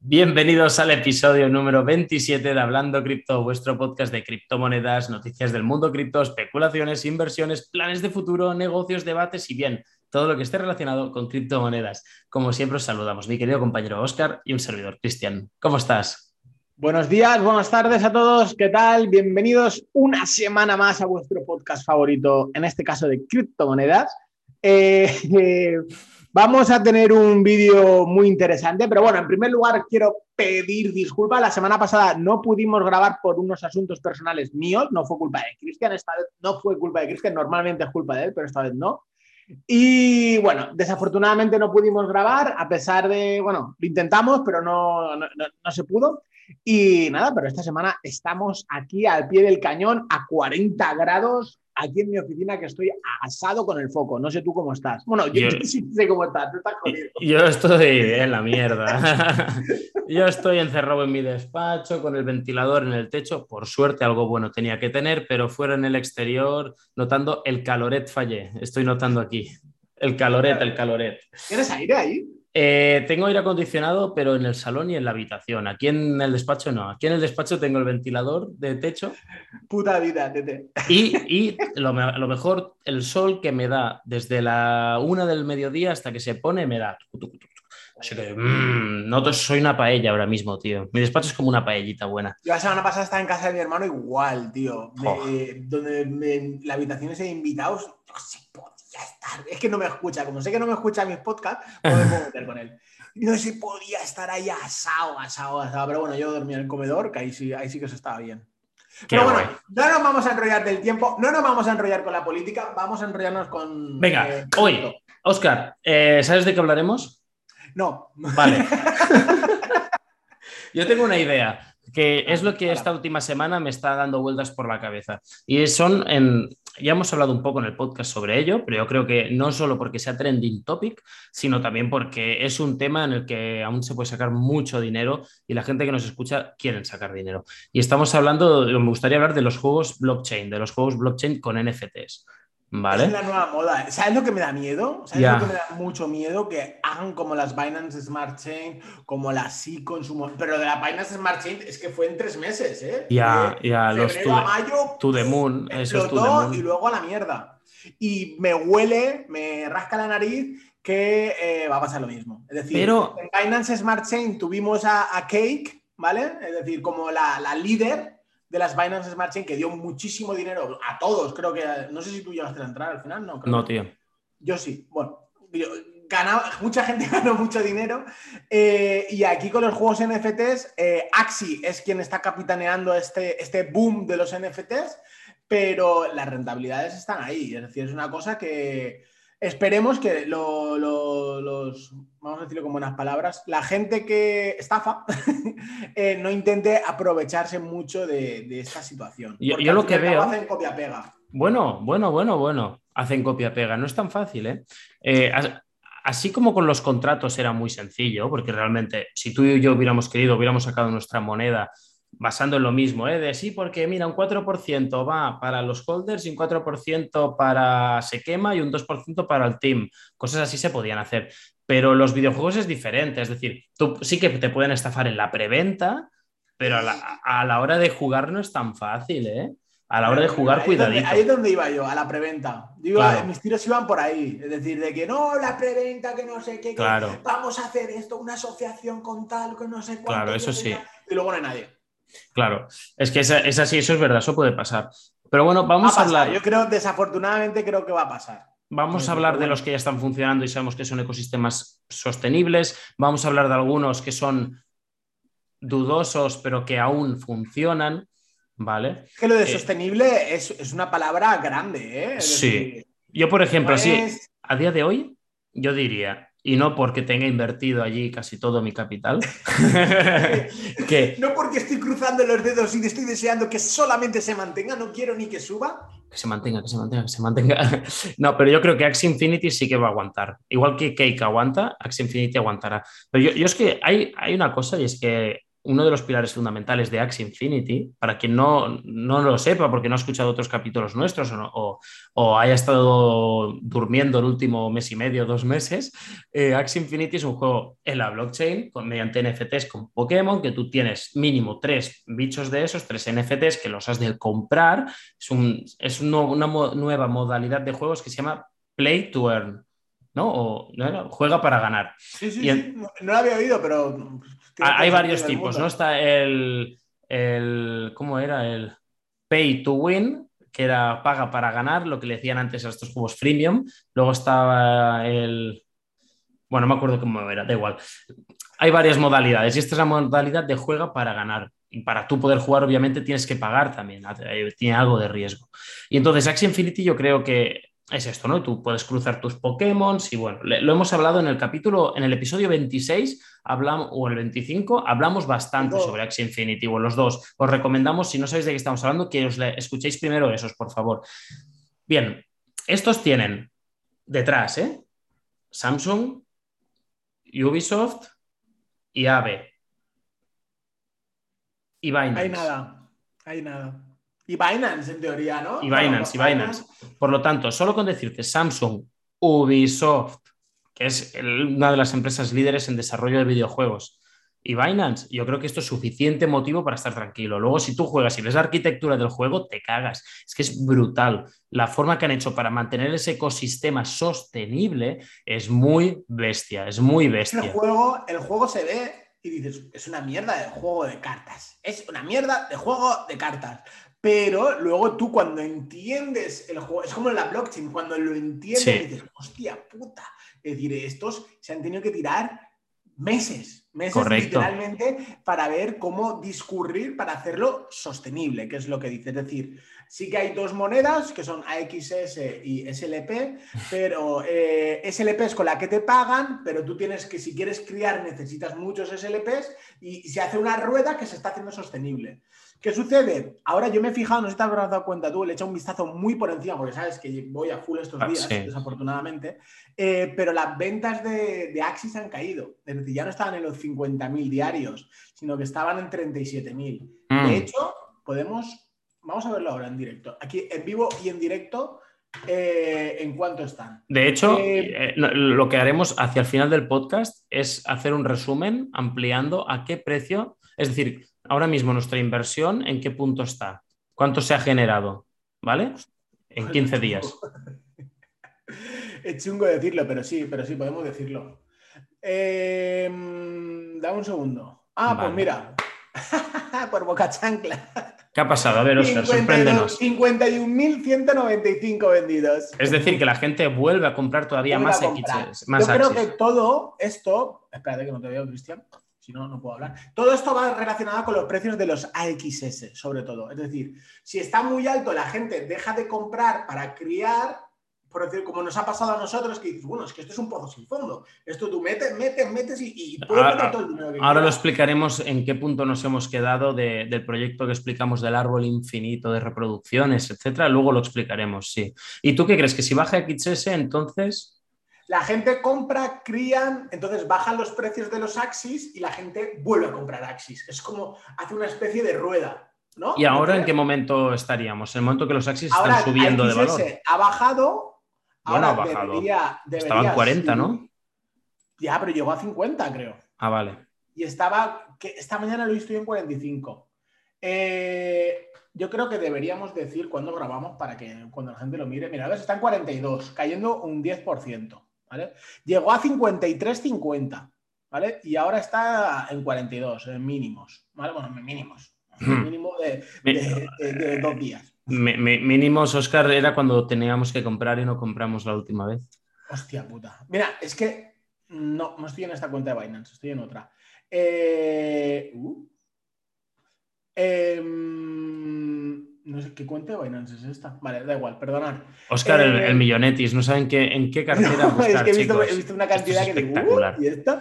Bienvenidos al episodio número 27 de Hablando Cripto, vuestro podcast de criptomonedas, noticias del mundo cripto, especulaciones, inversiones, planes de futuro, negocios, debates y bien, todo lo que esté relacionado con criptomonedas. Como siempre os saludamos, mi querido compañero Oscar y un servidor, Cristian. ¿Cómo estás? Buenos días, buenas tardes a todos. ¿Qué tal? Bienvenidos una semana más a vuestro podcast favorito, en este caso de criptomonedas. Eh, eh, Vamos a tener un vídeo muy interesante, pero bueno, en primer lugar quiero pedir disculpas. La semana pasada no pudimos grabar por unos asuntos personales míos, no fue culpa de Cristian, esta vez no fue culpa de Cristian, normalmente es culpa de él, pero esta vez no. Y bueno, desafortunadamente no pudimos grabar, a pesar de, bueno, lo intentamos, pero no, no, no, se pudo. Y nada, pero esta semana estamos aquí al pie del cañón a 40 grados aquí en mi oficina que estoy asado con el foco. No sé tú cómo estás. Bueno, yo, sí sé cómo estás. estás Yo estoy en la mierda. yo estoy encerrado en mi despacho con el ventilador en el techo. Por suerte algo bueno tenía que tener, pero fuera en el exterior notando el caloret fallé. Estoy notando aquí. El caloret, el caloret. ¿Tienes aire ahí? Eh, tengo aire acondicionado, pero en el salón y en la habitación. Aquí en el despacho no. Aquí en el despacho tengo el ventilador de techo. Puta vida, tete. Y, y lo, mejor, el sol que me da desde la una del mediodía hasta que se pone, me da. Así que, mmm, no soy una paella ahora mismo, tío. Mi despacho es como una paellita buena. Yo la semana pasada estaba en casa de mi hermano igual, tío. donde la habitación es de invitados, es que no me escucha, como sé que no me escucha mis podcasts, no me puedo meter con él. No sé si podía estar ahí asado, asado, asado, pero bueno, yo dormía en el comedor, que ahí sí, ahí sí que se estaba bien. pero bueno, no nos vamos a enrollar del tiempo, no nos vamos a enrollar con la política, vamos a enrollarnos con... Venga, eh, hoy, Oscar, eh, ¿sabes de qué hablaremos? No. Vale. Yo tengo una idea que es lo que esta última semana me está dando vueltas por la cabeza. Y son en, ya hemos hablado un poco en el podcast sobre ello, pero yo creo que no solo porque sea trending topic, sino también porque es un tema en el que aún se puede sacar mucho dinero y la gente que nos escucha quieren sacar dinero. Y estamos hablando, me gustaría hablar de los juegos blockchain, de los juegos blockchain con NFTs. ¿Vale? Es la nueva moda. ¿Sabes lo que me da miedo? ¿Sabes lo que me da mucho miedo? Que hagan como las Binance Smart Chain, como las con su Pero de la Binance Smart Chain es que fue en tres meses, ¿eh? Ya, ya, los to, a mayo. To the moon. Eso es to Y luego a la mierda. Y me huele, me rasca la nariz que eh, va a pasar lo mismo. Es decir, Pero... en Binance Smart Chain tuvimos a, a Cake, ¿vale? Es decir, como la, la líder de las Binance Smart Chain que dio muchísimo dinero a todos. Creo que, no sé si tú llegaste a entrar al final, ¿no? no, tío. Yo sí. Bueno, ganaba, mucha gente ganó mucho dinero. Eh, y aquí con los juegos NFTs, eh, Axi es quien está capitaneando este, este boom de los NFTs, pero las rentabilidades están ahí. Es decir, es una cosa que Esperemos que los, vamos a decirlo con buenas palabras, la gente que estafa eh, no intente aprovecharse mucho de, esta situación. Yo, lo que veo... Hacen copia-pega. Bueno, bueno, bueno, bueno. Hacen copia-pega. No es tan fácil, ¿eh? eh así como con los contratos era muy sencillo, porque realmente si tú y yo hubiéramos querido, hubiéramos sacado nuestra moneda basando en lo mismo, ¿eh? de sí, porque mira, un 4% va para los holders y un 4% para se quema y un 2% para el team. Cosas así se podían hacer. Pero los videojuegos es diferente, es decir, tú sí que te pueden estafar en la preventa, pero a la, hora de jugar no es tan fácil, ¿eh? A la hora de jugar, cuidadito. ahí es donde iba yo, a la preventa. Digo, mis tiros iban por ahí. Es decir, de que no, la preventa, que no sé qué, claro. vamos a hacer esto, una asociación con tal, que no sé cuánto. Claro, eso sí. Y luego no hay nadie. Claro, es que es, así, eso es verdad, eso puede pasar. Pero bueno, vamos a, hablar. Yo creo, desafortunadamente, creo que va a pasar. Vamos a hablar de los que ya están funcionando y sabemos que son ecosistemas sostenibles. Vamos a hablar de algunos que son dudosos, pero que aún funcionan. ¿Vale? Que lo de eh, sostenible es, una palabra grande, ¿eh? sí. yo, por ejemplo, así, a día de hoy, yo diría, y no porque tenga invertido allí casi todo mi capital. que, no porque estoy cruzando los dedos y estoy deseando que solamente se mantenga, no quiero ni que suba. Que se mantenga, que se mantenga, que se mantenga. no, pero yo creo que Axie Infinity sí que va a aguantar. Igual que Cake aguanta, Axie Infinity aguantará. Pero yo, es que hay, hay una cosa y es que uno de los pilares fundamentales de Axie Infinity, para quien no, no lo sepa porque no ha escuchado otros capítulos nuestros o, o, haya estado durmiendo el último mes y medio, dos meses, eh, Axie Infinity es un juego en la blockchain con, mediante NFTs con Pokémon, que tú tienes mínimo tres bichos de esos, tres NFTs que los has de comprar. Es, un, es una nueva modalidad de juegos que se llama Play to Earn. ¿No? O juega para ganar. Sí, sí, sí. No, lo había oído, pero hay varios tipos, ¿no? Está el, el, ¿cómo era? El pay to win, que era paga para ganar, lo que le decían antes a estos juegos freemium. Luego estaba el, bueno, no me acuerdo cómo era, da igual. Hay varias modalidades y esta es la modalidad de juega para ganar. Y para tú poder jugar, obviamente, tienes que pagar también, tiene algo de riesgo. Y entonces, Axie Infinity yo creo que es esto, ¿no? Tú puedes cruzar tus Pokémon y bueno, lo hemos hablado en el capítulo, en el episodio 26 hablamos, o el 25, hablamos bastante sobre Axie Infinity, o los dos. Os recomendamos, si no sabéis de qué estamos hablando, que os escuchéis primero esos, por favor. Bien, estos tienen detrás, ¿eh? Samsung, Ubisoft y AVE. Y Binance. Hay nada, hay nada. Y Binance, en teoría, ¿no? Y Binance, y Binance. Por lo tanto, solo con decirte Samsung, Ubisoft, que es una de las empresas líderes en desarrollo de videojuegos, y Binance, yo creo que esto es suficiente motivo para estar tranquilo. Luego, si tú juegas y ves la arquitectura del juego, te cagas. Es que es brutal. La forma que han hecho para mantener ese ecosistema sostenible es muy bestia, es muy bestia. El juego, el juego se ve y dices, es una mierda de juego de cartas. Es una mierda de juego de cartas. Pero luego tú cuando entiendes el juego, es como en la blockchain, cuando lo entiendes dices, hostia puta. Es decir, estos se han tenido que tirar meses, meses literalmente para ver cómo discurrir para hacerlo sostenible, que es lo que dice. Es decir, sí que hay dos monedas que son AXS y SLP, pero eh, SLP es con la que te pagan, pero tú tienes que, si quieres criar, necesitas muchos SLPs y se hace una rueda que se está haciendo sostenible. ¿Qué sucede? Ahora yo me he fijado, no sé si te habrás dado cuenta tú, le he echado un vistazo muy por encima, porque sabes que voy a full estos ah, días, desafortunadamente, eh, pero las ventas de, de, Axis han caído. Es decir, ya no estaban en los 50.000 diarios, sino que estaban en 37.000. De mm. hecho, podemos, vamos a verlo ahora en directo, aquí en vivo y en directo. Eh, en cuánto están. De hecho, eh, lo que haremos hacia el final del podcast es hacer un resumen ampliando a qué precio, es decir, ahora mismo nuestra inversión, ¿en qué punto está? ¿Cuánto se ha generado? ¿Vale? En 15 días. es chungo decirlo, pero sí, pero sí, podemos decirlo. Em, da un segundo. Ah, pues mira. Por boca chancla. ¿Qué ha pasado? A ver, Oscar, sorpréndenos. 51.195 vendidos. Es decir, que la gente vuelve a comprar todavía más X. Más Yo creo que todo esto. Espérate que no te veo, Cristian si no, no puedo hablar. Todo esto va relacionado con los precios de los AXS, sobre todo. Es decir, si está muy alto, la gente deja de comprar para criar, por decir, como nos ha pasado a nosotros, que dices, bueno, es que esto es un pozo sin fondo. Esto tú metes, metes, metes y, puedes ahora, meter todo el dinero que Ahora lo explicaremos en qué punto nos hemos quedado del proyecto que explicamos del árbol infinito de reproducciones, etcétera. Luego lo explicaremos, sí. ¿Y tú qué crees? Que si baja XS, entonces la gente compra, crían, entonces bajan los precios de los Axis y la gente vuelve a comprar Axis. Es como hace una especie de rueda. ¿no? ¿Y ahora en qué momento estaríamos? En el momento que los Axis están subiendo de valor. Ha bajado. Bueno, ha bajado. Debería, Estaba en 40, ¿no? Ya, pero llegó a 50, creo. Ah, vale. Y estaba, que esta mañana lo he visto en 45. Eh, yo creo que deberíamos decir cuándo grabamos para que cuando la gente lo mire. Mira, a ver, está en 42, cayendo un 10%. Llegó a 53.50, ¿vale? Y ahora está en 42, en mínimos, ¿vale? Bueno, mínimos. Hmm. Mínimo de, dos días. mínimos, Oscar, era cuando teníamos que comprar y no compramos la última vez. Hostia puta. Mira, es que no, no estoy en esta cuenta de Binance, estoy en otra. Eh, uh, em, no sé qué cuenta de Binance es esta. Vale, da igual, perdonad. Oscar, el, eh, millonetis, no saben qué, en qué cartera buscar, es que he visto, he visto una cantidad que digo, uh, ¿y esto?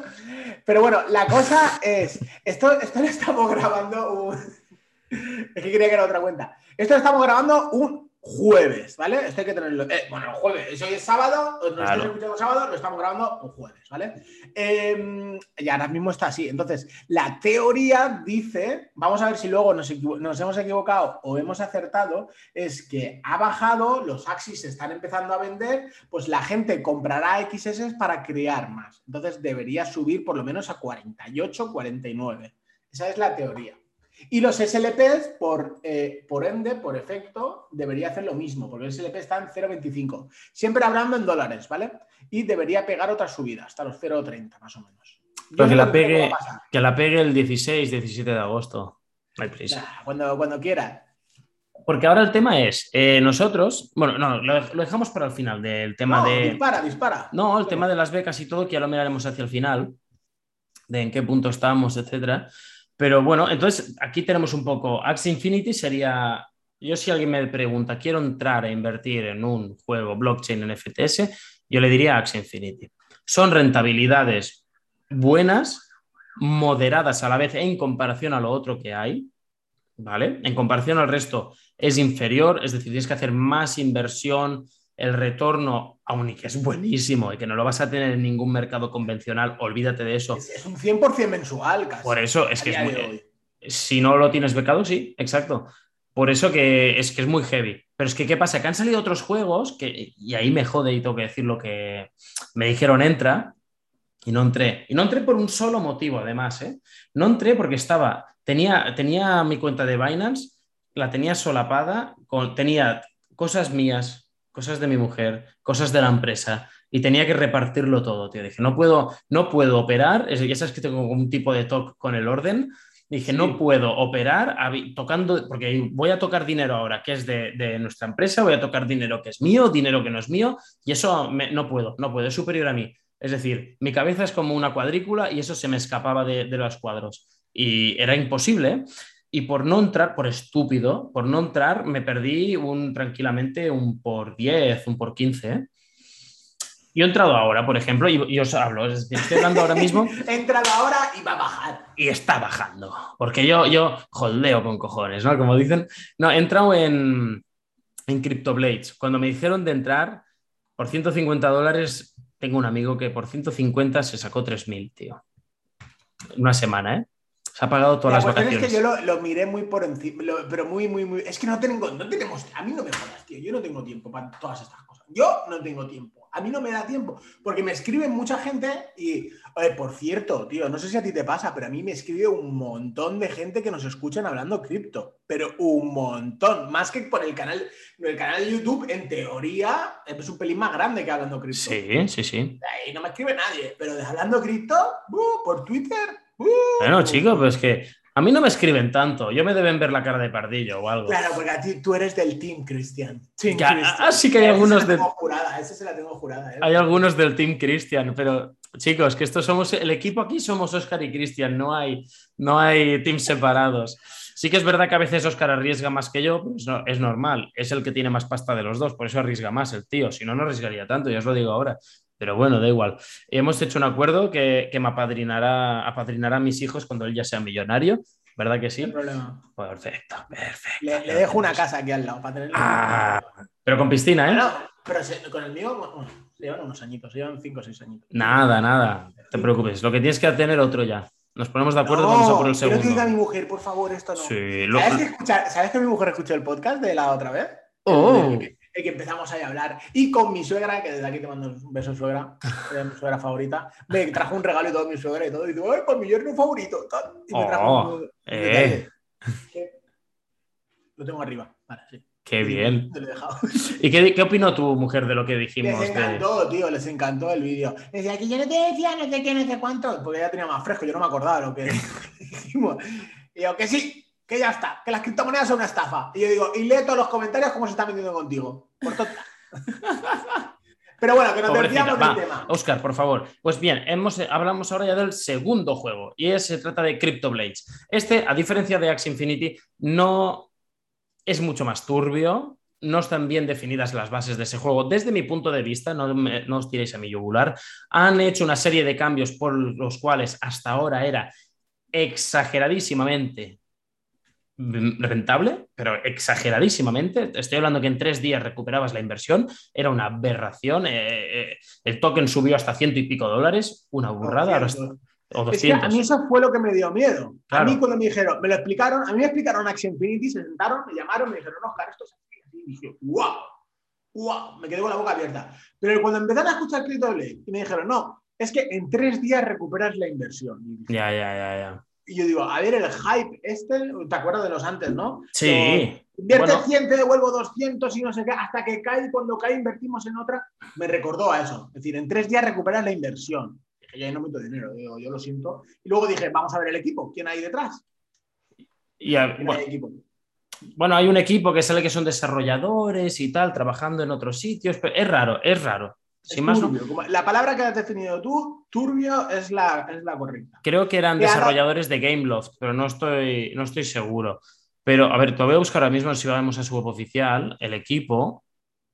Pero bueno, la cosa es, esto, lo estamos grabando un... Es que creía que era otra cuenta. Esto lo estamos grabando un jueves, ¿vale? Esto hay que tenerlo. Eh, bueno, jueves, hoy es sábado, nos claro. escuchando sábado, lo estamos grabando un jueves, ¿vale? Eh, y ahora mismo está así. Entonces, la teoría dice, vamos a ver si luego nos, nos, hemos equivocado o hemos acertado, es que ha bajado, los Axis se están empezando a vender, pues la gente comprará XS para crear más. Entonces debería subir por lo menos a 48, 49. Esa es la teoría. Y los SLPs, por, eh, por ende, por efecto, debería hacer lo mismo, porque el SLP está en 0,25. Siempre hablando en dólares, ¿vale? Y debería pegar otra subida, hasta los 0,30 más o menos. que la, pegue, que la pegue el 16, 17 de agosto. No hay prisa. cuando, cuando quiera. Porque ahora el tema es, eh, nosotros, bueno, no, lo, dejamos para el final del tema de... Dispara, dispara. No, el tema de las becas y todo, que ya lo miraremos hacia el final, de en qué punto estamos, etcétera. Pero bueno, entonces aquí tenemos un poco, Axie Infinity sería, yo si alguien me pregunta, quiero entrar a invertir en un juego blockchain en FTS, yo le diría Axie Infinity. Son rentabilidades buenas, moderadas a la vez en comparación a lo otro que hay, ¿vale? En comparación al resto es inferior, es decir, tienes que hacer más inversión, el retorno, aún y que es buenísimo y que no lo vas a tener en ningún mercado convencional, olvídate de eso. Es, un 100% mensual casi. Por eso es que es muy... Si no lo tienes becado, sí, exacto. Por eso que es que es muy heavy. Pero es que, ¿qué pasa? Que han salido otros juegos que, y ahí me jode y tengo que decir lo que me dijeron entra y no entré. Y no entré por un solo motivo, además. ¿eh? No entré porque estaba, tenía, tenía mi cuenta de Binance, la tenía solapada, con, tenía cosas mías, cosas de mi mujer, cosas de la empresa y tenía que repartirlo todo, tío. Dije, no puedo, no puedo operar, ya sabes que tengo un tipo de talk con el orden. Dije, no puedo operar tocando, porque voy a tocar dinero ahora que es de, nuestra empresa, voy a tocar dinero que es mío, dinero que no es mío, y eso no puedo, no puedo, es superior a mí. Es decir, mi cabeza es como una cuadrícula y eso se me escapaba de, de los cuadros. Y era imposible y por no entrar, por estúpido, por no entrar, me perdí un, tranquilamente un por 10, un por 15. ¿eh? Yo he entrado ahora, por ejemplo, y, os hablo, es decir, estoy hablando ahora mismo. he entrado ahora y va a bajar. Y está bajando, porque yo, yo holdeo con cojones, ¿no? Como dicen. No, he entrado en, en CryptoBlades. Cuando me dijeron de entrar, por 150 dólares, tengo un amigo que por 150 se sacó 3.000, tío. Una semana, ¿eh? Se ha pagado todas las vacaciones. Es que yo lo, miré muy por encima, pero muy, muy, muy. Es que no tengo, no tenemos. A mí no me jodas, tío. Yo no tengo tiempo para todas estas cosas. Yo no tengo tiempo. A mí no me da tiempo. Porque me escriben mucha gente y. Oye, por cierto, tío, no sé si a ti te pasa, pero a mí me escribe un montón de gente que nos escuchan hablando cripto. Pero un montón. Más que por el canal. El canal de YouTube, en teoría, es un pelín más grande que hablando cripto. Sí, sí, sí. Ahí no me escribe nadie. Pero de hablando cripto, uh, por Twitter bueno, chicos, pues que a mí no me escriben tanto. Yo me deben ver la cara de pardillo o algo. Claro, porque a ti tú eres del Team Christian. Ah, sí que hay algunos del. Esa se la tengo jurada. ¿eh? Hay algunos del Team Christian, pero chicos, que esto somos. El equipo aquí somos Oscar y Christian, no hay, no hay teams separados. Sí que es verdad que a veces Oscar arriesga más que yo, pues no, es normal. Es el que tiene más pasta de los dos, por eso arriesga más el tío. Si no, no arriesgaría tanto, ya os lo digo ahora. Pero bueno, da igual. Hemos hecho un acuerdo que, me apadrinará, apadrinará a mis hijos cuando él ya sea millonario. ¿Verdad que sí? No problema. Perfecto, perfecto. Le, dejo una casa aquí al lado para tenerlo. Ah, pero con piscina, ¿eh? No, pero con el mío bueno, llevan unos añitos, llevan cinco o seis añitos. Nada, nada. No te preocupes. Lo que tienes que tener otro ya. Nos ponemos de acuerdo, vamos a por el segundo. Quiero que diga mi mujer, por favor, esto no. Sí, ¿Sabes, que mi mujer escuchó el podcast de la otra vez? Oh que empezamos ahí a hablar. Y con mi suegra, que desde aquí te mando un beso, suegra, mi suegra favorita, me trajo un regalo y todo, mi suegra y todo. Y digo, ¡ay, con mi yerno favorito! Y me trajo oh, un, eh. Lo tengo arriba. Vale, sí. Qué bien. ¿Y qué, qué, opinó tu mujer de lo que dijimos? Les encantó, tío, les encantó el vídeo. Decía que yo no te decía no sé qué, no sé cuánto, porque ya tenía más fresco, yo no me acordaba lo que dijimos. Y yo, que sí, que ya está, que las criptomonedas son una estafa. Y yo digo, y lee todos los comentarios cómo se está metiendo contigo. Por Pero bueno, que nos desviamos del tema. Oscar, por favor. Pues bien, hemos, hablamos ahora ya del segundo juego y se trata de Crypto Blades. Este, a diferencia de Axie Infinity, no es mucho más turbio, no están bien definidas las bases de ese juego. Desde mi punto de vista, no, no, os tiréis a mi yugular, han hecho una serie de cambios por los cuales hasta ahora era exageradísimamente rentable, pero exageradísimamente. Estoy hablando que en tres días recuperabas la inversión, era una aberración. Eh, eh, el token subió hasta ciento y pico dólares, una burrada. o 200. a mí eso fue lo que me dio miedo. A mí cuando me dijeron, me lo explicaron, a mí me explicaron Axie Infinity, se sentaron, me llamaron, me dijeron, Oscar, esto es así. Y dije, wow, wow, me quedé con la boca abierta. Pero cuando empezaron a escuchar Crypto Blade y me dijeron, no, es que en tres días recuperas la inversión. ya, ya, ya, ya. Y yo digo, a ver, el hype este, ¿te acuerdas de los antes, no? Sí. invierte 100, te devuelvo 200 y no sé qué, hasta que cae, cuando cae invertimos en otra. Me recordó a eso. Es decir, en tres días recuperas la inversión. Dije, ya no meto dinero, digo, yo lo siento. Y luego dije, vamos a ver el equipo, ¿quién hay detrás? Y bueno, hay un equipo que sale que son desarrolladores y tal, trabajando en otros sitios, pero es raro, es raro. La palabra que has definido tú, turbio, es la, es la correcta. Creo que eran desarrolladores de Gameloft, pero no estoy, no estoy seguro. Pero, a ver, te voy a buscar ahora mismo si vamos a su web oficial. El equipo,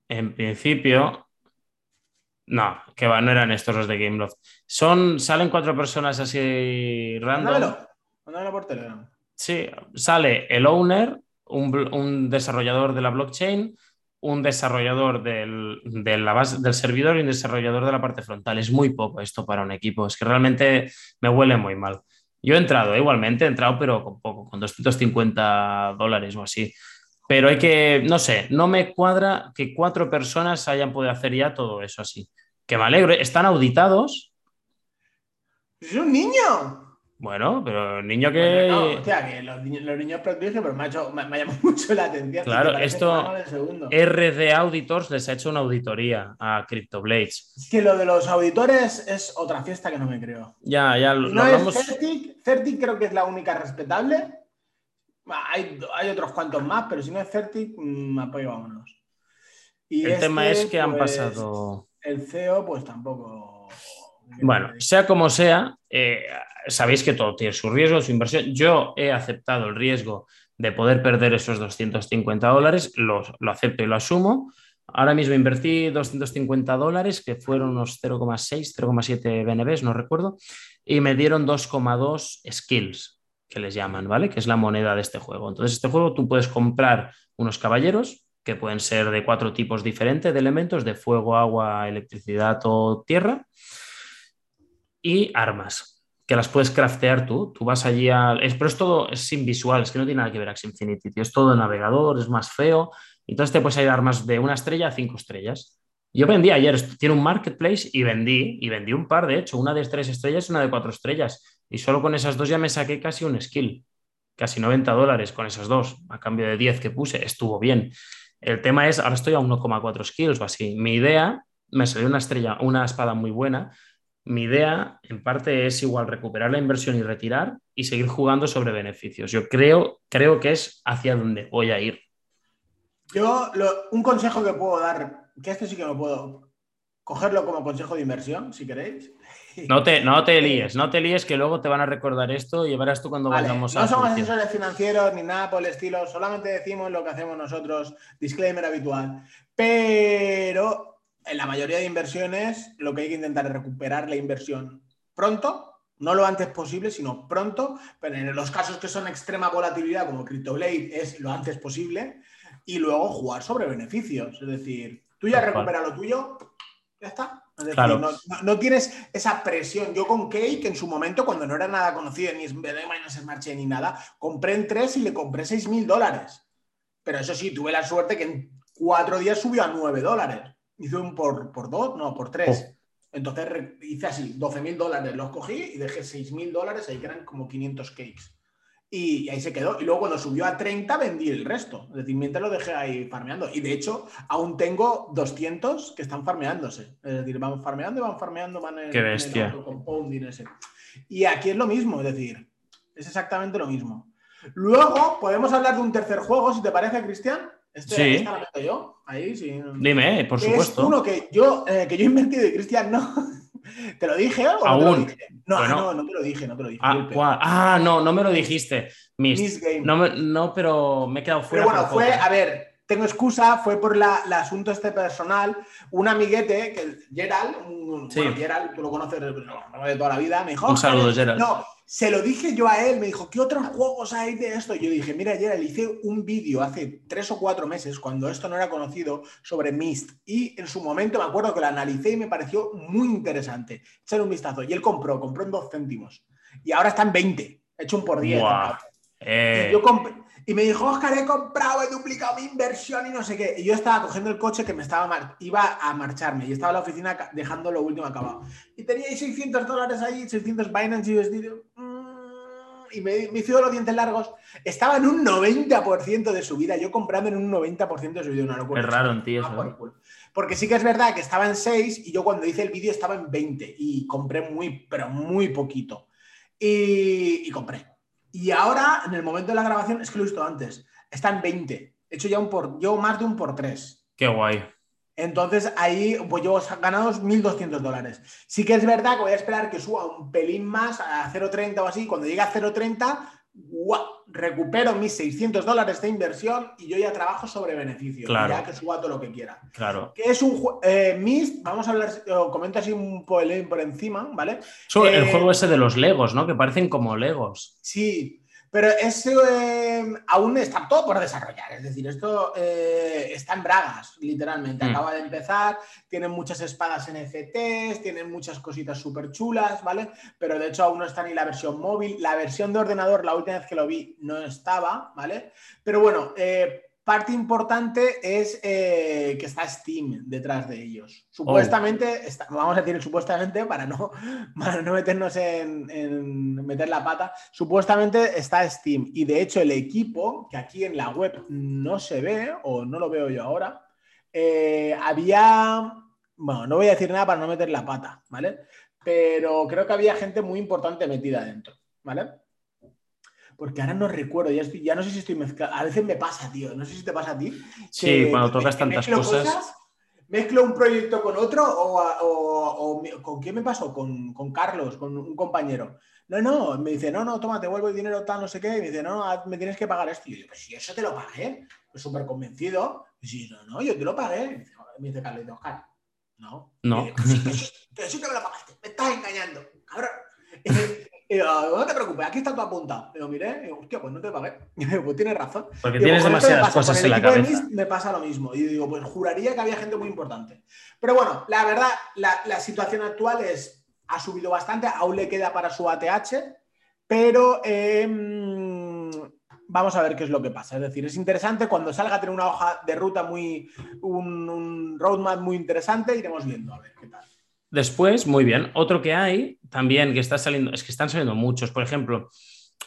en principio, no, que va, no eran estos los de Gameloft. Son, salen cuatro personas así random. Mándamelo, por Telegram. Sí, sale el owner, un, un desarrollador de la blockchain, un desarrollador del, del servidor y un desarrollador de la parte frontal. Es muy poco esto para un equipo, es que realmente me huele muy mal. Yo he entrado, igualmente he entrado, pero con poco, con 250 dólares o así. Pero hay que, no sé, no me cuadra que cuatro personas hayan podido hacer ya todo eso así. Que me alegro, están auditados. Es un niño. Bueno, pero el niño que. o sea, que los niños, los niños pero me ha, hecho, me, llamado mucho la atención. Claro, esto. RD Auditors les ha hecho una auditoría a CryptoBlades. Es que lo de los auditores es otra fiesta que no me creo. Ya, ya lo, no es Certic, Certic creo que es la única respetable. Hay, hay otros cuantos más, pero si no es Certic, mm, apoyo vámonos. Y el tema este, es que han pues, pasado. El CEO, pues tampoco. Bueno, sea como sea, eh, sabéis que todo tiene su riesgo, su inversión. Yo he aceptado el riesgo de poder perder esos 250 dólares, lo, acepto y lo asumo. Ahora mismo invertí 250 dólares, que fueron unos 0,6, 0,7 BNBs, no recuerdo, y me dieron 2,2 skills, que les llaman, ¿vale? Que es la moneda de este juego. Entonces, este juego tú puedes comprar unos caballeros, que pueden ser de cuatro tipos diferentes de elementos, de fuego, agua, electricidad o tierra, y armas que las puedes craftear tú. Tú vas allí a... Es, pero es todo es sin visual, es que no tiene nada que ver Axie Infinity, Es todo navegador, es más feo. Entonces te puedes dar más de una estrella a cinco estrellas. Yo vendí ayer, tiene un marketplace y vendí, y vendí un par, de hecho, una de tres estrellas y una de cuatro estrellas. Y solo con esas dos ya me saqué casi un skill, casi 90 dólares con esas dos, a cambio de 10 que puse, estuvo bien. El tema es, ahora estoy a 1,4 skills o así. Mi idea, me salió una estrella, una espada muy buena, mi idea, en parte, es igual recuperar la inversión y retirar y seguir jugando sobre beneficios. Yo creo, creo que es hacia donde voy a ir. Yo, un consejo que puedo dar, que este sí que lo puedo cogerlo como consejo de inversión, si queréis. No te, no te líes, no te líes que luego te van a recordar esto y verás tú cuando vayamos a. No somos asesores financieros ni nada por el estilo, solamente decimos lo que hacemos nosotros, disclaimer habitual. Pero en la mayoría de inversiones lo que hay que intentar es recuperar la inversión pronto, no lo antes posible, sino pronto, pero en los casos que son extrema volatilidad como CryptoBlade es lo antes posible y luego jugar sobre beneficios, es decir, tú ya recuperas lo tuyo, ya está. Es decir, no, tienes esa presión. Yo con Cake en su momento, cuando no era nada conocido, ni Smart Chain ni nada, compré en tres y le compré 6 mil dólares. Pero eso sí, tuve la suerte que en cuatro días subió a 9 dólares hice un por, por dos, no, por tres. Oh. Entonces hice así, 12 mil dólares los cogí y dejé 6 mil dólares, ahí que eran como 500 cakes. Y, ahí se quedó. Y luego cuando subió a 30 vendí el resto. Es decir, mientras lo dejé ahí farmeando. Y de hecho, aún tengo 200 que están farmeándose. Es decir, van farmeando y van farmeando, van en, Qué bestia. el compounding ese. Y aquí es lo mismo, es decir, es exactamente lo mismo. Luego podemos hablar de un tercer juego, si te parece, Cristian. Este, sí. yo, ahí sí. Dime, por supuesto. Es uno que yo, eh, que yo he invertido y Cristian no. ¿Te lo dije o Aún. No, no, no te lo dije, no te lo dije. Ah, ah no, no me lo dijiste. Miss, Game. No, no, pero me he quedado fuera. Pero bueno, fue, a ver, tengo excusa, fue por el asunto este personal. Un amiguete, que Gerald, un, sí. Gerald, tú lo conoces de toda la vida, me dijo. Un saludo, Gerald. No, se lo dije yo a él, me dijo, ¿qué otros juegos hay de esto? Yo dije, mira, ayer le hice un vídeo hace tres o cuatro meses, cuando esto no era conocido, sobre Mist. Y en su momento me acuerdo que lo analicé y me pareció muy interesante. Echar un vistazo. Y él compró, compró en dos céntimos. Y ahora está en 20, hecho un por 10. Eh. Y, yo y me dijo, Oscar, he comprado, he duplicado mi inversión y no sé qué. Y yo estaba cogiendo el coche que me estaba iba a marcharme y estaba en la oficina dejando lo último acabado. Y tenía 600 dólares ahí, 600 Binance USD. Mm, y me, me hizo los dientes largos. Estaba en un 90% de subida. Yo comprando en un 90% de subida. Una locura. Es raro, tío. Porque sí que es verdad que estaba en 6 y yo cuando hice el vídeo estaba en 20 y compré muy, pero muy poquito. Y, y compré. Y ahora, en el momento de la grabación, es que lo he visto antes, está en 20. He hecho ya un por, yo más de un por 3. Qué guay. Entonces ahí pues yo he ganado 1.200 dólares. Sí que es verdad que voy a esperar que suba un pelín más a 0.30 o así. Cuando llegue a 0.30, recupero mis 600 dólares de inversión y yo ya trabajo sobre beneficios. Claro. Ya que suba todo lo que quiera. Claro. Que es un eh, Mist, vamos a hablar, comento así un poco por encima, ¿vale? el eh, juego ese de los Legos, ¿no? Que parecen como Legos. Sí, pero ese eh, aún está todo por desarrollar. Es decir, esto eh, está en bragas, literalmente. Mm. Acaba de empezar, tienen muchas espadas NFTs, tienen muchas cositas súper chulas, ¿vale? Pero de hecho aún no está ni la versión móvil. La versión de ordenador, la última vez que lo vi, no estaba, ¿vale? Pero bueno, eh, Parte importante es eh, que está Steam detrás de ellos. Supuestamente, vamos a decir supuestamente para no, no meternos en, meter la pata, supuestamente está Steam. Y de hecho el equipo, que aquí en la web no se ve, o no lo veo yo ahora, eh, había, bueno, no voy a decir nada para no meter la pata, ¿vale? Pero creo que había gente muy importante metida dentro, ¿vale? Porque ahora no recuerdo, ya, ya no sé si estoy mezclando. A veces me pasa, tío, no sé si te pasa a ti. Sí, cuando tocas tantas cosas... Mezclo un proyecto con otro o, con quién me pasó, con, Carlos, con un compañero. No, no, me dice, no, no, toma, te vuelvo el dinero tal, no sé qué. Y me dice, no, no, me tienes que pagar esto. Y yo digo, pues si eso te lo pagué, pues súper convencido. Y sí, no, no, yo te lo pagué. Me dice, Carlos, Oscar, no. No. Digo, sí, que sí, que sí que me lo pagaste, me estás engañando, cabrón. no te preocupes, aquí está todo apuntado. Digo, miré, digo, hostia, pues no te pagué. Digo, pues tienes razón. Porque tienes demasiadas cosas en la cabeza. me pasa lo mismo. Y digo, pues juraría que había gente muy importante. Pero bueno, la verdad, la, situación actual es, ha subido bastante, aún le queda para su ATH, pero em, vamos a ver qué es lo que pasa. Es decir, es interesante cuando salga a tener una hoja de ruta muy, un, un roadmap muy interesante, iremos viendo a ver. Después, muy bien. Otro que hay también que está saliendo, es que están saliendo muchos. Por ejemplo,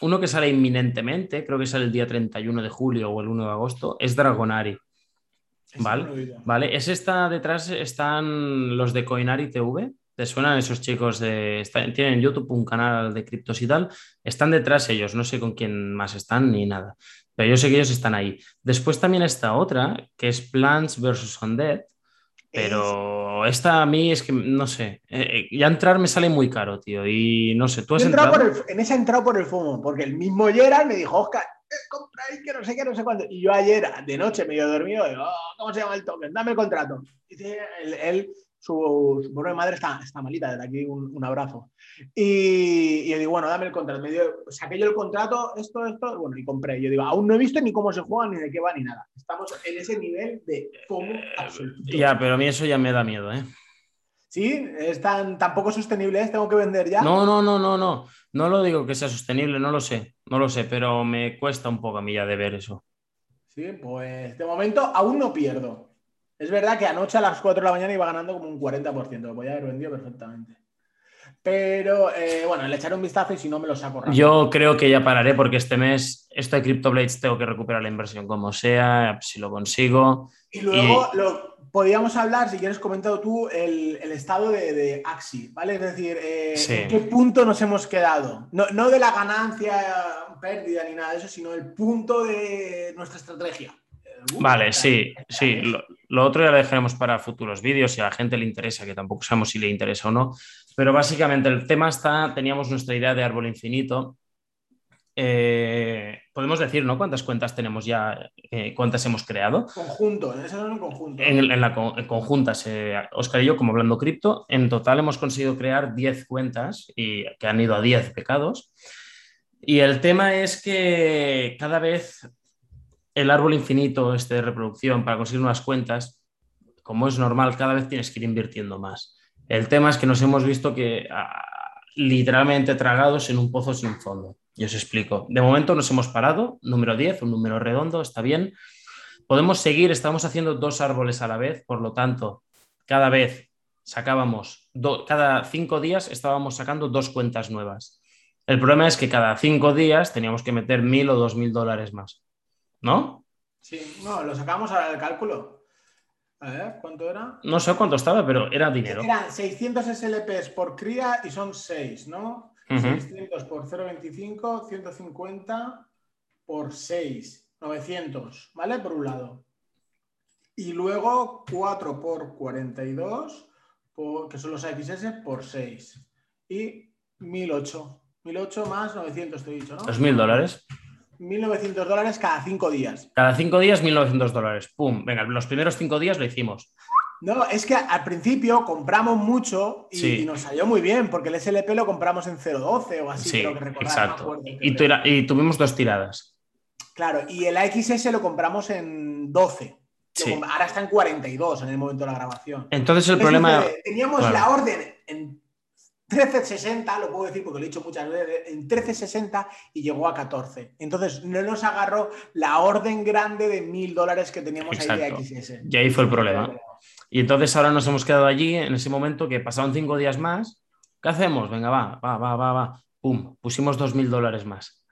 uno que sale inminentemente, creo que sale el día 31 de julio o el 1 de agosto, es Dragonari. ¿Vale? ¿Vale? Es esta detrás, están los de Coinari TV. ¿Te suenan esos chicos de. tienen en YouTube un canal de criptos y tal. Están detrás ellos, no sé con quién más están ni nada. Pero yo sé que ellos están ahí. Después también está otra, que es Plants vs. Undead, pero esta a mí es que, no sé, eh, eh, ya entrar me sale muy caro, tío. Y no sé, tú has entrado... en ese he entrado por el FOMO, porque el mismo Gerard me dijo, Oscar, eh, compra ahí que no sé qué, no sé cuánto. Y yo ayer, de noche, medio dormido, digo, oh, ¿cómo se llama el token? Dame el contrato. Y dice, él su, pobre madre está, está malita, desde aquí un, abrazo. Y, yo digo, bueno, dame el contrato. Me dio, saqué yo el contrato, esto, esto, bueno, y compré. Yo digo, aún no he visto ni cómo se juega, ni de qué va, ni nada. Estamos en ese nivel de FOMO absoluto. Ya, pero a mí eso ya me da miedo, ¿eh? ¿Sí? ¿Es tan, poco sostenible? ¿eh? ¿Tengo que vender ya? No, no, no, no, no. No lo digo que sea sostenible, no lo sé. No lo sé, pero me cuesta un poco a mí ya de ver eso. Sí, pues de momento aún no pierdo. Es verdad que anoche a las 4 de la mañana iba ganando como un 40%, lo podía haber vendido perfectamente. Pero eh, bueno, le echaré un vistazo y si no me lo saco rápido. Yo creo que ya pararé porque este mes, esto de CryptoBlades, tengo que recuperar la inversión como sea, si lo consigo. Y luego lo, podríamos hablar, si quieres comentado tú, el, estado de, Axi, ¿vale? Es decir, eh, ¿en qué punto nos hemos quedado? No, no de la ganancia, pérdida ni nada de eso, sino el punto de nuestra estrategia. Vale, sí, sí. Lo, otro ya lo dejaremos para futuros vídeos si a la gente le interesa, que tampoco sabemos si le interesa o no. Pero básicamente el tema está, teníamos nuestra idea de árbol infinito eh, podemos decir, ¿no? ¿Cuántas cuentas tenemos ya? Eh, ¿Cuántas hemos creado? Conjunto, en ese en conjunto. En, la conjuntas, Oscar y yo, como hablando cripto, en total hemos conseguido crear 10 cuentas y que han ido a 10 pecados. Y el tema es que cada vez el árbol infinito este de reproducción para conseguir unas cuentas, como es normal, cada vez tienes que ir invirtiendo más. El tema es que nos hemos visto que ah, literalmente tragados en un pozo sin fondo. Y os explico. De momento nos hemos parado, número 10, un número redondo, está bien. Podemos seguir, estamos haciendo dos árboles a la vez, por lo tanto, cada vez sacábamos, cada cinco días estábamos sacando dos cuentas nuevas. El problema es que cada cinco días teníamos que meter mil o dos mil dólares más. ¿No? Sí, no, lo sacamos ahora del cálculo. A ver, ¿cuánto era? No sé cuánto estaba, pero era dinero. Eran 600 SLPs por cría y son 6, ¿no? 600 por 0,25, 150 por 6, 900, ¿vale? Por un lado. Y luego 4 por 42, que son los XS, por 6. Y 1008. 1008 más 900, te he dicho, ¿no? 2.000 dólares. 1.900 dólares cada 5 días. Cada 5 días, 1.900 dólares. ¡Pum! Venga, los primeros 5 días lo hicimos. No, es que al principio compramos mucho y, nos salió muy bien, porque el SLP lo compramos en 0.12 o así, sí, creo que recordar, Exacto. y, tuvimos dos tiradas. Claro, y el AXS lo compramos en 12. Ahora está en 42 en el momento de la grabación. Entonces el problema. teníamos la orden en 1360, lo puedo decir porque lo he dicho muchas veces, en 1360 y llegó a 14. Entonces no nos agarró la orden grande de mil dólares que teníamos ahí de XS. Y ahí fue el problema. Y entonces ahora nos hemos quedado allí en ese momento que pasaron cinco días más. ¿Qué hacemos? Venga, va, va, va, va, va. Pum, pusimos dos mil dólares más.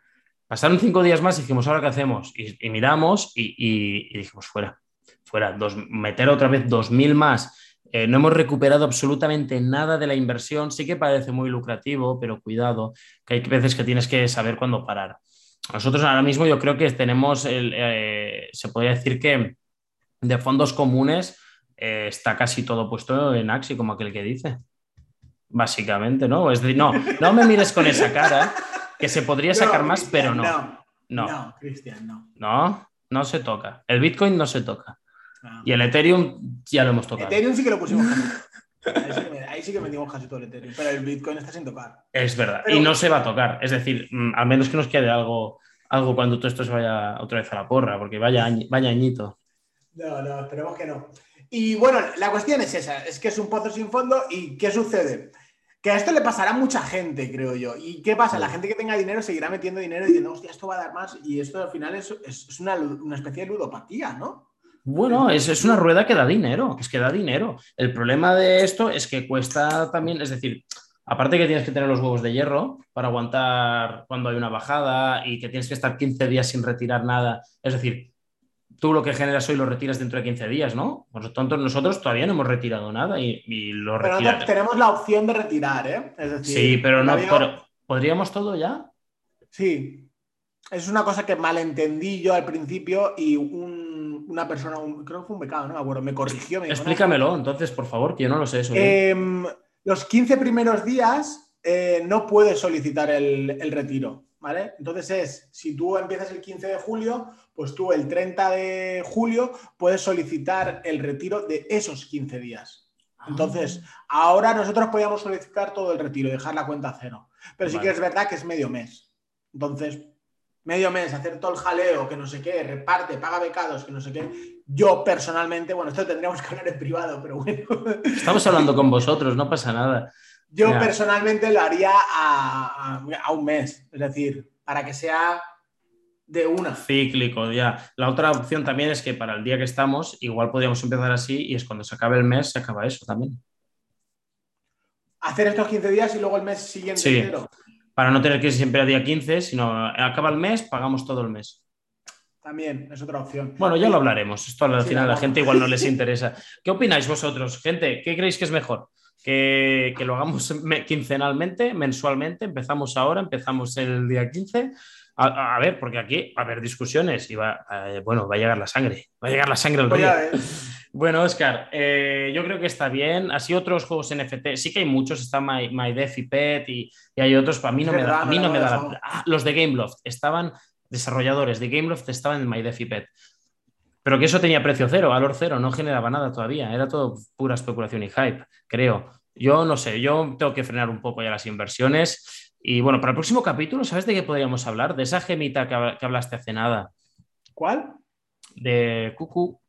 Pasaron cinco días más y dijimos, ¿ahora qué hacemos? Y, miramos y, dijimos, fuera, fuera, dos, meter otra vez dos mil más eh, no hemos recuperado absolutamente nada de la inversión. Sí que parece muy lucrativo, pero cuidado, que hay veces que tienes que saber cuándo parar. Nosotros ahora mismo yo creo que tenemos, el, eh, se podría decir que de fondos comunes eh, está casi todo puesto en Axi, como aquel que dice. Básicamente, ¿no? Es decir, no, no me mires con esa cara, que se podría sacar más, pero no. No, no, Cristian, no. No, no se toca. El Bitcoin no se toca. Y el Ethereum ya lo hemos tocado. Ethereum sí que lo pusimos. Ahí sí, que, metimos casi todo el Ethereum, pero el Bitcoin está sin tocar. Es verdad, y no se va a tocar. Es decir, mm, al menos que nos quede algo, algo cuando todo esto se vaya otra vez a la porra, porque vaya, vaya añito. No, no, esperemos que no. Y bueno, la cuestión es esa, es que es un pozo sin fondo y ¿qué sucede? Que a esto le pasará a mucha gente, creo yo. ¿Y qué pasa? La gente que tenga dinero seguirá metiendo dinero y diciendo, hostia, esto va a dar más. Y esto al final es, es una, una especie de ludopatía, ¿no? Bueno, es, es, una rueda que da dinero, es que da dinero. El problema de esto es que cuesta también, es decir, aparte que tienes que tener los huevos de hierro para aguantar cuando hay una bajada y que tienes que estar 15 días sin retirar nada, es decir, tú lo que generas hoy lo retiras dentro de 15 días, ¿no? Por lo tanto, nosotros todavía no hemos retirado nada y, lo retiramos. Pero tenemos la opción de retirar, ¿eh? Es decir, sí, pero no, ¿podríamos todo ya? Sí, es una cosa que malentendí yo al principio y un una persona, creo que fue un becado, no me acuerdo, me corrigió. Me Explícamelo, entonces, por favor, que yo no lo sé eso. Em, los 15 primeros días eh, no puedes solicitar el, retiro, ¿vale? Entonces es, si tú empiezas el 15 de julio, pues tú el 30 de julio puedes solicitar el retiro de esos 15 días. Entonces, ah. ahora nosotros podíamos solicitar todo el retiro, dejar la cuenta a cero. Pero sí que es verdad que es medio mes. Entonces, medio mes, hacer todo el jaleo, que no sé qué, reparte, paga becados, que no sé qué. Yo personalmente, bueno, esto tendríamos que hablar en privado, pero bueno. Estamos hablando con vosotros, no pasa nada. Yo personalmente lo haría a, un mes, es decir, para que sea de una. Cíclico, ya. La otra opción también es que para el día que estamos, igual podríamos empezar así y es cuando se acabe el mes, se acaba eso también. Hacer estos 15 días y luego el mes siguiente sí para no tener que ir siempre a día 15, sino acaba el mes, pagamos todo el mes. También es otra opción. Bueno, ya lo hablaremos. Esto al final a la gente igual no les interesa. ¿Qué opináis vosotros, gente? ¿Qué creéis que es mejor? Que, lo hagamos quincenalmente, mensualmente. Empezamos ahora, empezamos el día 15. A, ver, porque aquí va a haber discusiones y va, eh, bueno, va a llegar la sangre. Va a llegar la sangre al río. Bueno, Oscar, eh, yo creo que está bien. Así otros juegos NFT, sí que hay muchos, está My, y Pet y, hay otros, pero a mí no me da, a mí no me da ah, los de Gameloft estaban, desarrolladores de Gameloft estaban en My y Pet. Pero que eso tenía precio cero, valor cero, no generaba nada todavía, era todo pura especulación y hype, creo. Yo no sé, yo tengo que frenar un poco ya las inversiones. Y bueno, para el próximo capítulo, ¿sabes de qué podríamos hablar? De esa gemita que, que hablaste hace nada. ¿Cuál? De Cucu.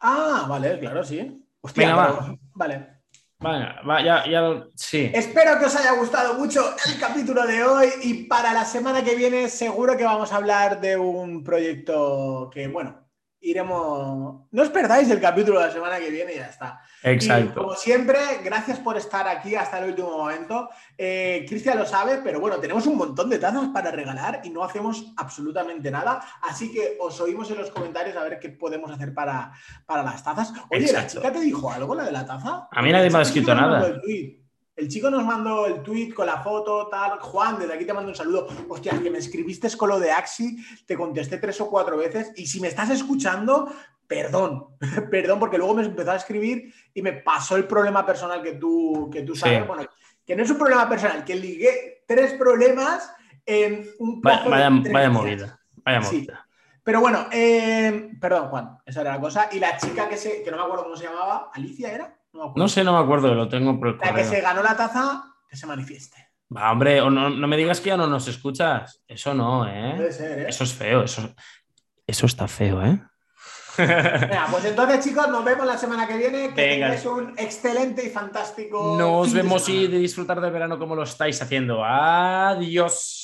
Ah, vale, claro, sí. Hostia, va. Vale. va, ya, ya, sí. Espero que os haya gustado mucho el capítulo de hoy y para la semana que viene seguro que vamos a hablar de un proyecto que, bueno, iremos. No os perdáis el capítulo de la semana que viene y ya está. Exacto. como siempre, gracias por estar aquí hasta el último momento. Eh, Cristian lo sabe, pero bueno, tenemos un montón de tazas para regalar y no hacemos absolutamente nada. Así que os oímos en los comentarios a ver qué podemos hacer para, para las tazas. Oye, ¿la chica te dijo algo, la de la taza? A mí nadie me ha escrito nada. El chico nos mandó el tweet con la foto, tal. Juan, desde aquí te mando un saludo. Hostia, que me escribiste con lo de Axi, te contesté tres o cuatro veces. Y si me estás escuchando, perdón, perdón, porque luego me empezó a escribir y me pasó el problema personal que tú, que tú sabes. Bueno, que no es un problema personal, que ligué tres problemas en un Vaya, vaya, vaya movida, vaya movida. Pero bueno, eh, perdón, Juan, esa era la cosa. Y la chica que, se, que no me acuerdo cómo se llamaba, Alicia era. No, sé, no me acuerdo, lo tengo por el La que se ganó la taza, que se manifieste. Va, hombre, no, no, me digas que ya no nos escuchas. Eso no, ¿eh? Puede ser, ¿eh? Eso es feo, eso, eso está feo, ¿eh? Venga, pues entonces, chicos, nos vemos la semana que viene. Que tengáis un excelente y fantástico. Nos vemos y de disfrutar del verano como lo estáis haciendo. Adiós.